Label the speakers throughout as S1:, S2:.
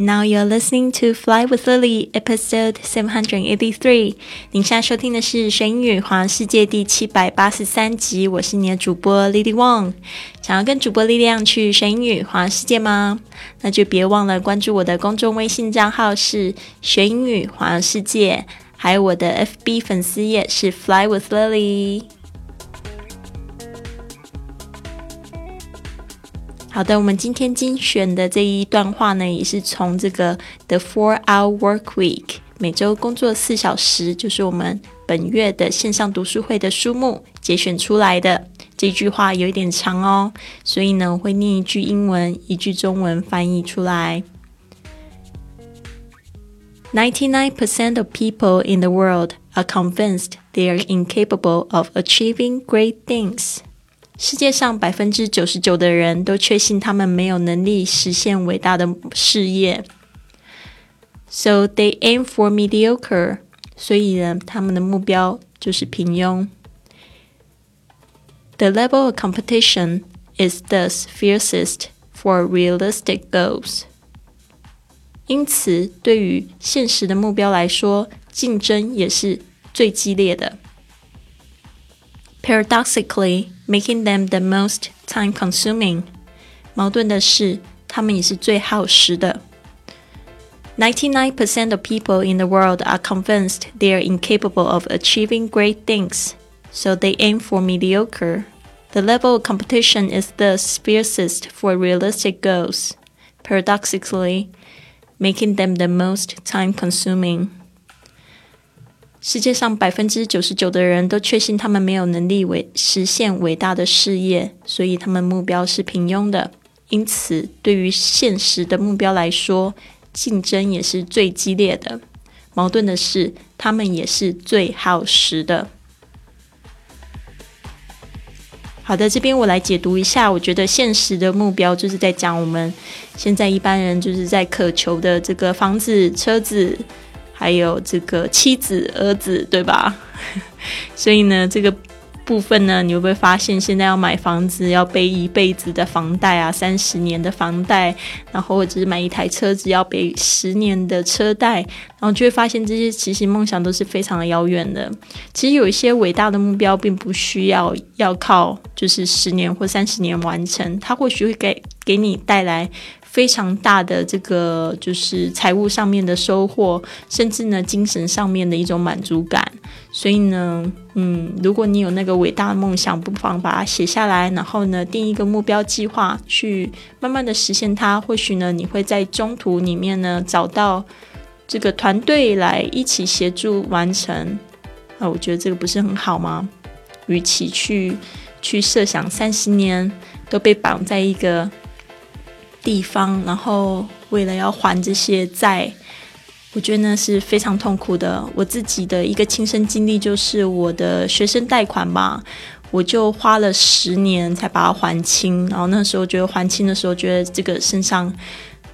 S1: Now you're listening to Fly with Lily, episode seven hundred eighty-three。您现在收听的是《神英语环世界》第七百八十三集。我是你的主播 Lily Wong。想要跟主播力量去神英语环世界吗？那就别忘了关注我的公众微信账号是“学英语环世界”，还有我的 FB 粉丝页是 Fly with Lily。好的，我们今天精选的这一段话呢，也是从这个《The Four Hour Work Week》每周工作四小时，就是我们本月的线上读书会的书目节选出来的。这句话有一点长哦，所以呢，我会念一句英文，一句中文翻译出来。Ninety-nine percent of people in the world are convinced they are incapable of achieving great things. 世界上百分之九十九的人都确信他们没有能力实现伟大的事业，so they aim for mediocre。所以呢，他们的目标就是平庸。The level of competition is thus fiercest for realistic goals。因此，对于现实的目标来说，竞争也是最激烈的。Paradoxically, making them the most time-consuming。矛盾的是，他们也是最耗时的。Ninety-nine percent of people in the world are convinced they are incapable of achieving great things, so they aim for mediocre. The level of competition is thus fiercest for realistic goals, paradoxically, making them the most time-consuming. 世界上百分之九十九的人都确信他们没有能力为实现伟大的事业，所以他们目标是平庸的。因此，对于现实的目标来说，竞争也是最激烈的。矛盾的是，他们也是最耗时的。好的，这边我来解读一下。我觉得现实的目标就是在讲我们现在一般人就是在渴求的这个房子、车子。还有这个妻子、儿子，对吧？所以呢，这个部分呢，你会不会发现，现在要买房子要背一辈子的房贷啊，三十年的房贷，然后或者是买一台车子要背十年的车贷，然后就会发现这些其实梦想都是非常的遥远的。其实有一些伟大的目标，并不需要要靠就是十年或三十年完成，它或许会给给你带来。非常大的这个就是财务上面的收获，甚至呢精神上面的一种满足感。所以呢，嗯，如果你有那个伟大的梦想，不妨把它写下来，然后呢定一个目标计划，去慢慢的实现它。或许呢，你会在中途里面呢找到这个团队来一起协助完成。啊，我觉得这个不是很好吗？与其去去设想三十年都被绑在一个。地方，然后为了要还这些债，我觉得呢是非常痛苦的。我自己的一个亲身经历就是我的学生贷款吧，我就花了十年才把它还清。然后那时候觉得还清的时候，觉得这个身上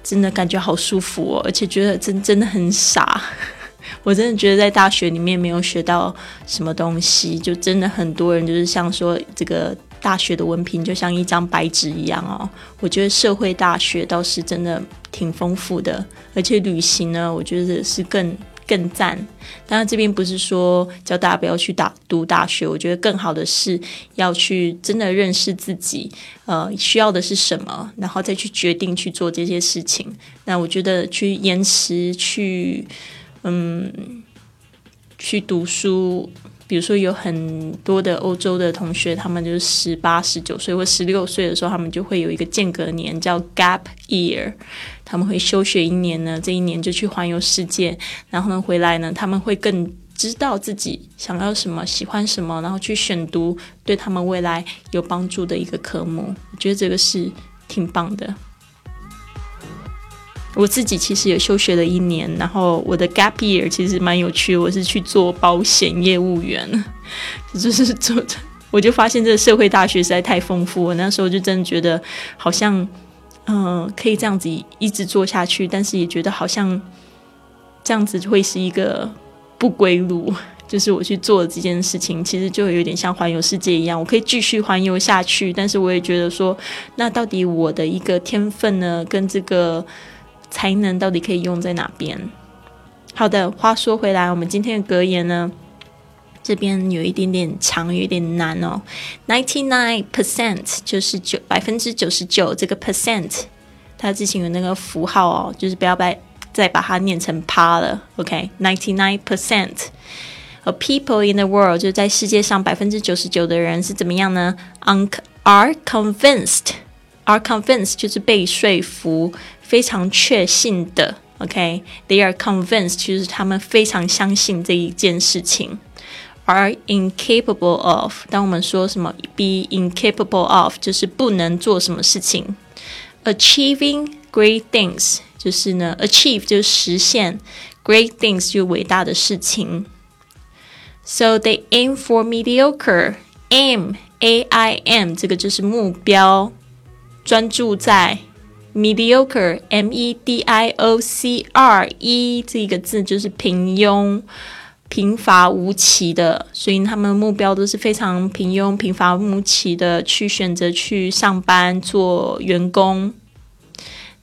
S1: 真的感觉好舒服哦，而且觉得真真的很傻。我真的觉得在大学里面没有学到什么东西，就真的很多人就是像说这个。大学的文凭就像一张白纸一样哦，我觉得社会大学倒是真的挺丰富的，而且旅行呢，我觉得是更更赞。当然，这边不是说叫大家不要去大读大学，我觉得更好的是要去真的认识自己，呃，需要的是什么，然后再去决定去做这些事情。那我觉得去延迟去，嗯，去读书。比如说，有很多的欧洲的同学，他们就是十八、十九岁或十六岁的时候，他们就会有一个间隔年，叫 gap year，他们会休学一年呢，这一年就去环游世界，然后呢回来呢，他们会更知道自己想要什么、喜欢什么，然后去选读对他们未来有帮助的一个科目。我觉得这个是挺棒的。我自己其实也休学了一年，然后我的 gap year 其实蛮有趣的，我是去做保险业务员，就是做，我就发现这个社会大学实在太丰富，我。那时候就真的觉得好像，嗯，可以这样子一直做下去，但是也觉得好像这样子会是一个不归路，就是我去做这件事情，其实就有点像环游世界一样，我可以继续环游下去，但是我也觉得说，那到底我的一个天分呢，跟这个。才能到底可以用在哪边？好的，话说回来，我们今天的格言呢，这边有一点点长，有一点难哦。Ninety nine percent 就是九百分之九十九，这个 percent 它之前有那个符号哦，就是不要把再把它念成趴了。OK，ninety nine percent。of people in the world 就在世界上百分之九十九的人是怎么样呢？Un are convinced are convinced 就是被说服，非常确信的。OK，they are convinced 就是他们非常相信这一件事情。Are incapable of 当我们说什么 be incapable of 就是不能做什么事情。Achieving great things 就是呢，achieve 就是实现，great things 就伟大的事情。So they aim for mediocre. Aim, A-I-M，这个就是目标，专注在 mediocre, M-E-D-I-O-C-R-E 这一个字就是平庸、贫乏无奇的，所以他们的目标都是非常平庸、平凡无奇的去选择去上班做员工。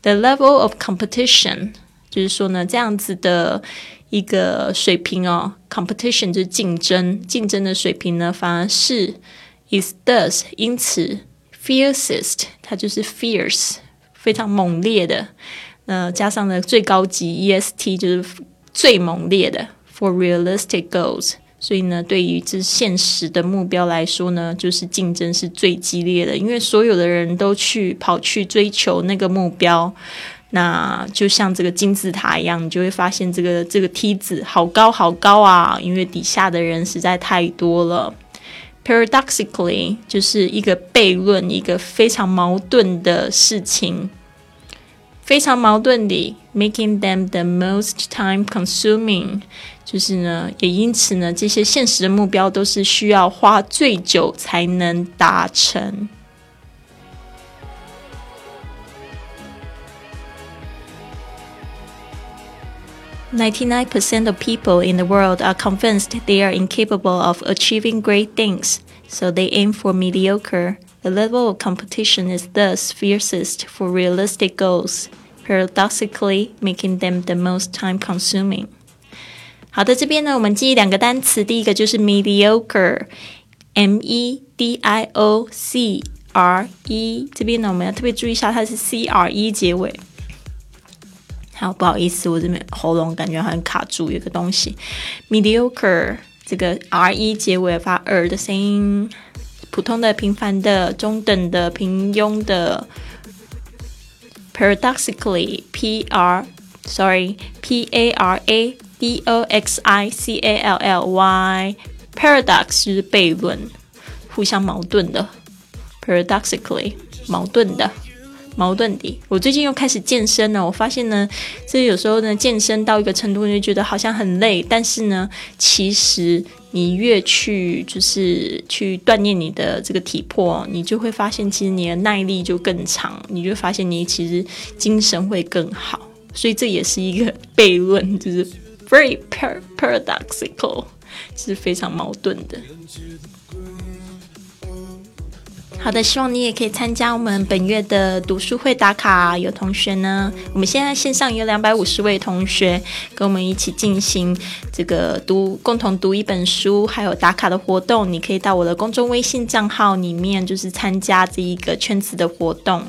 S1: The level of competition，就是说呢，这样子的。一个水平哦，competition 就是竞争，竞争的水平呢，反而是 is thus 因此 fiercest 它就是 fierce 非常猛烈的，呃，加上了最高级 est 就是最猛烈的 for realistic goals，所以呢，对于这现实的目标来说呢，就是竞争是最激烈的，因为所有的人都去跑去追求那个目标。那就像这个金字塔一样，你就会发现这个这个梯子好高好高啊，因为底下的人实在太多了。Paradoxically，就是一个悖论，一个非常矛盾的事情，非常矛盾的，making them the most time-consuming，就是呢，也因此呢，这些现实的目标都是需要花最久才能达成。99% of people in the world are convinced they are incapable of achieving great things, so they aim for mediocre. The level of competition is thus fiercest for realistic goals, paradoxically making them the most time consuming. 好的，这边呢，我们记忆两个单词，第一个就是 mediocre，m e d i o c r e，这边呢，我们要特别注意一下，它是 c r e 结尾。 好，不好意思，我这边喉咙感觉很卡住，有个东西。mediocre 这个 r e 结尾发 r 的声音，普通的、平凡的、中等的、平庸的。paradoxically p r sorry p a r a d o x i c a l l y paradox 就是悖论，互相矛盾的。paradoxically 矛盾的。矛盾的。我最近又开始健身了，我发现呢，这有时候呢，健身到一个程度，你就觉得好像很累。但是呢，其实你越去就是去锻炼你的这个体魄，你就会发现，其实你的耐力就更长，你就发现你其实精神会更好。所以这也是一个悖论，就是 very paradoxical，是非常矛盾的。好的，希望你也可以参加我们本月的读书会打卡。有同学呢，我们现在线上有两百五十位同学跟我们一起进行这个读，共同读一本书，还有打卡的活动。你可以到我的公众微信账号里面，就是参加这一个圈子的活动。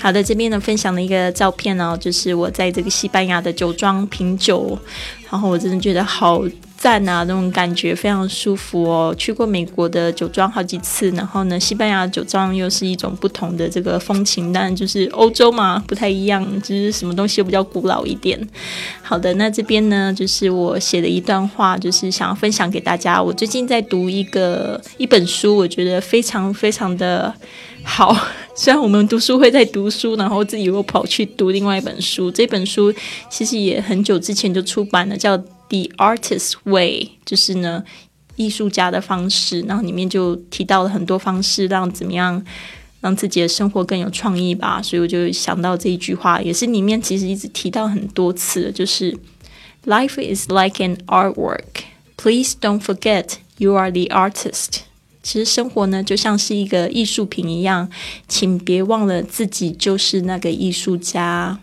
S1: 好的，这边呢分享了一个照片哦，就是我在这个西班牙的酒庄品酒，然后我真的觉得好。赞啊，那种感觉非常舒服哦。去过美国的酒庄好几次，然后呢，西班牙酒庄又是一种不同的这个风情，但就是欧洲嘛，不太一样，就是什么东西又比较古老一点。好的，那这边呢，就是我写的一段话，就是想要分享给大家。我最近在读一个一本书，我觉得非常非常的好。虽然我们读书会在读书，然后自己又跑去读另外一本书，这本书其实也很久之前就出版了，叫。The artist way 就是呢，艺术家的方式，然后里面就提到了很多方式，让怎么样让自己的生活更有创意吧。所以我就想到这一句话，也是里面其实一直提到很多次，就是 Life is like an artwork. Please don't forget you are the artist. 其实生活呢，就像是一个艺术品一样，请别忘了自己就是那个艺术家。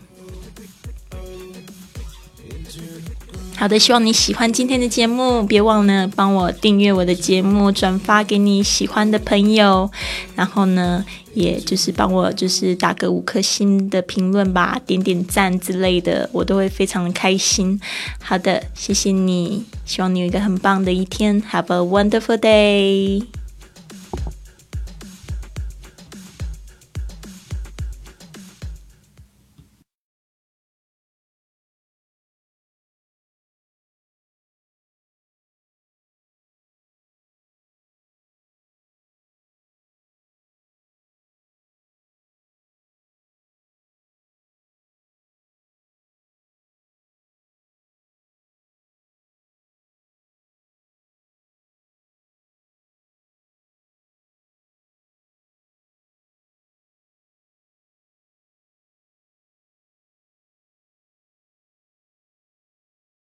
S1: 好的，希望你喜欢今天的节目，别忘了帮我订阅我的节目，转发给你喜欢的朋友，然后呢，也就是帮我就是打个五颗星的评论吧，点点赞之类的，我都会非常的开心。好的，谢谢你，希望你有一个很棒的一天，Have a wonderful day。